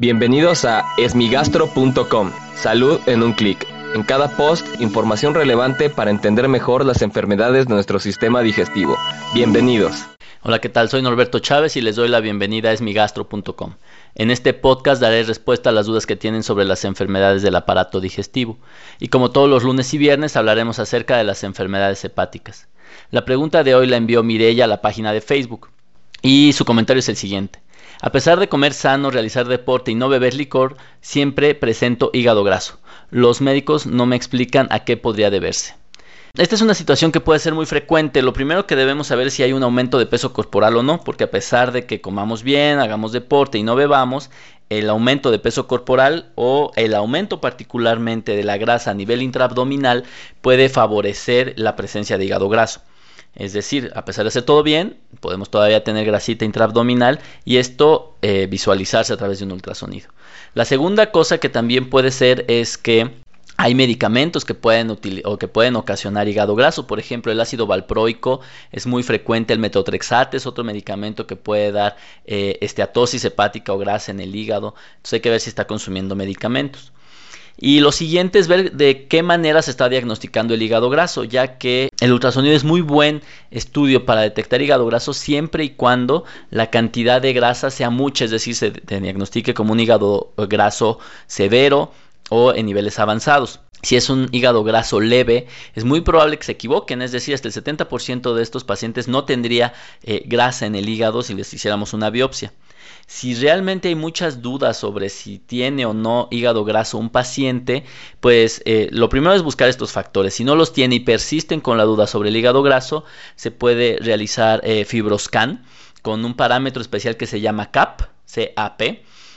Bienvenidos a esmigastro.com. Salud en un clic. En cada post, información relevante para entender mejor las enfermedades de nuestro sistema digestivo. Bienvenidos. Hola, ¿qué tal? Soy Norberto Chávez y les doy la bienvenida a esmigastro.com. En este podcast daré respuesta a las dudas que tienen sobre las enfermedades del aparato digestivo. Y como todos los lunes y viernes hablaremos acerca de las enfermedades hepáticas. La pregunta de hoy la envió Mirella a la página de Facebook. Y su comentario es el siguiente. A pesar de comer sano, realizar deporte y no beber licor, siempre presento hígado graso. Los médicos no me explican a qué podría deberse. Esta es una situación que puede ser muy frecuente. Lo primero que debemos saber es si hay un aumento de peso corporal o no, porque a pesar de que comamos bien, hagamos deporte y no bebamos, el aumento de peso corporal o el aumento particularmente de la grasa a nivel intraabdominal puede favorecer la presencia de hígado graso. Es decir, a pesar de hacer todo bien, podemos todavía tener grasita intraabdominal y esto eh, visualizarse a través de un ultrasonido. La segunda cosa que también puede ser es que hay medicamentos que pueden, o que pueden ocasionar hígado graso, por ejemplo el ácido valproico es muy frecuente, el metotrexate es otro medicamento que puede dar eh, esteatosis hepática o grasa en el hígado, entonces hay que ver si está consumiendo medicamentos. Y lo siguiente es ver de qué manera se está diagnosticando el hígado graso, ya que el ultrasonido es muy buen estudio para detectar hígado graso siempre y cuando la cantidad de grasa sea mucha, es decir, se diagnostique como un hígado graso severo o en niveles avanzados. Si es un hígado graso leve, es muy probable que se equivoquen, es decir, hasta el 70% de estos pacientes no tendría eh, grasa en el hígado si les hiciéramos una biopsia. Si realmente hay muchas dudas sobre si tiene o no hígado graso un paciente, pues eh, lo primero es buscar estos factores. Si no los tiene y persisten con la duda sobre el hígado graso, se puede realizar eh, fibroscan con un parámetro especial que se llama CAP, CAP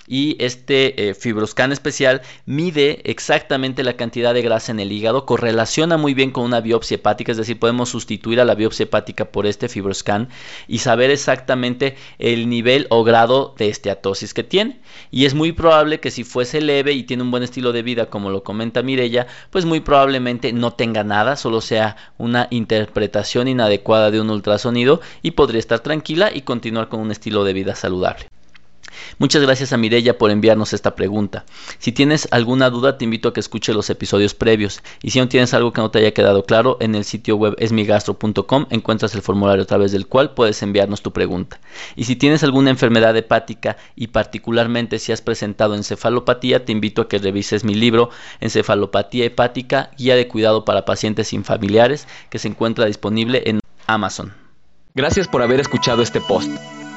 y este eh, fibroscan especial mide exactamente la cantidad de grasa en el hígado, correlaciona muy bien con una biopsia hepática, es decir, podemos sustituir a la biopsia hepática por este fibroscan y saber exactamente el nivel o grado de esteatosis que tiene. Y es muy probable que si fuese leve y tiene un buen estilo de vida, como lo comenta Mirella, pues muy probablemente no tenga nada, solo sea una interpretación inadecuada de un ultrasonido y podría estar tranquila y continuar con un estilo de vida saludable. Muchas gracias a Mirella por enviarnos esta pregunta. Si tienes alguna duda, te invito a que escuche los episodios previos. Y si no tienes algo que no te haya quedado claro, en el sitio web esmigastro.com encuentras el formulario a través del cual puedes enviarnos tu pregunta. Y si tienes alguna enfermedad hepática y particularmente si has presentado encefalopatía, te invito a que revises mi libro Encefalopatía hepática, guía de cuidado para pacientes sin familiares, que se encuentra disponible en Amazon. Gracias por haber escuchado este post.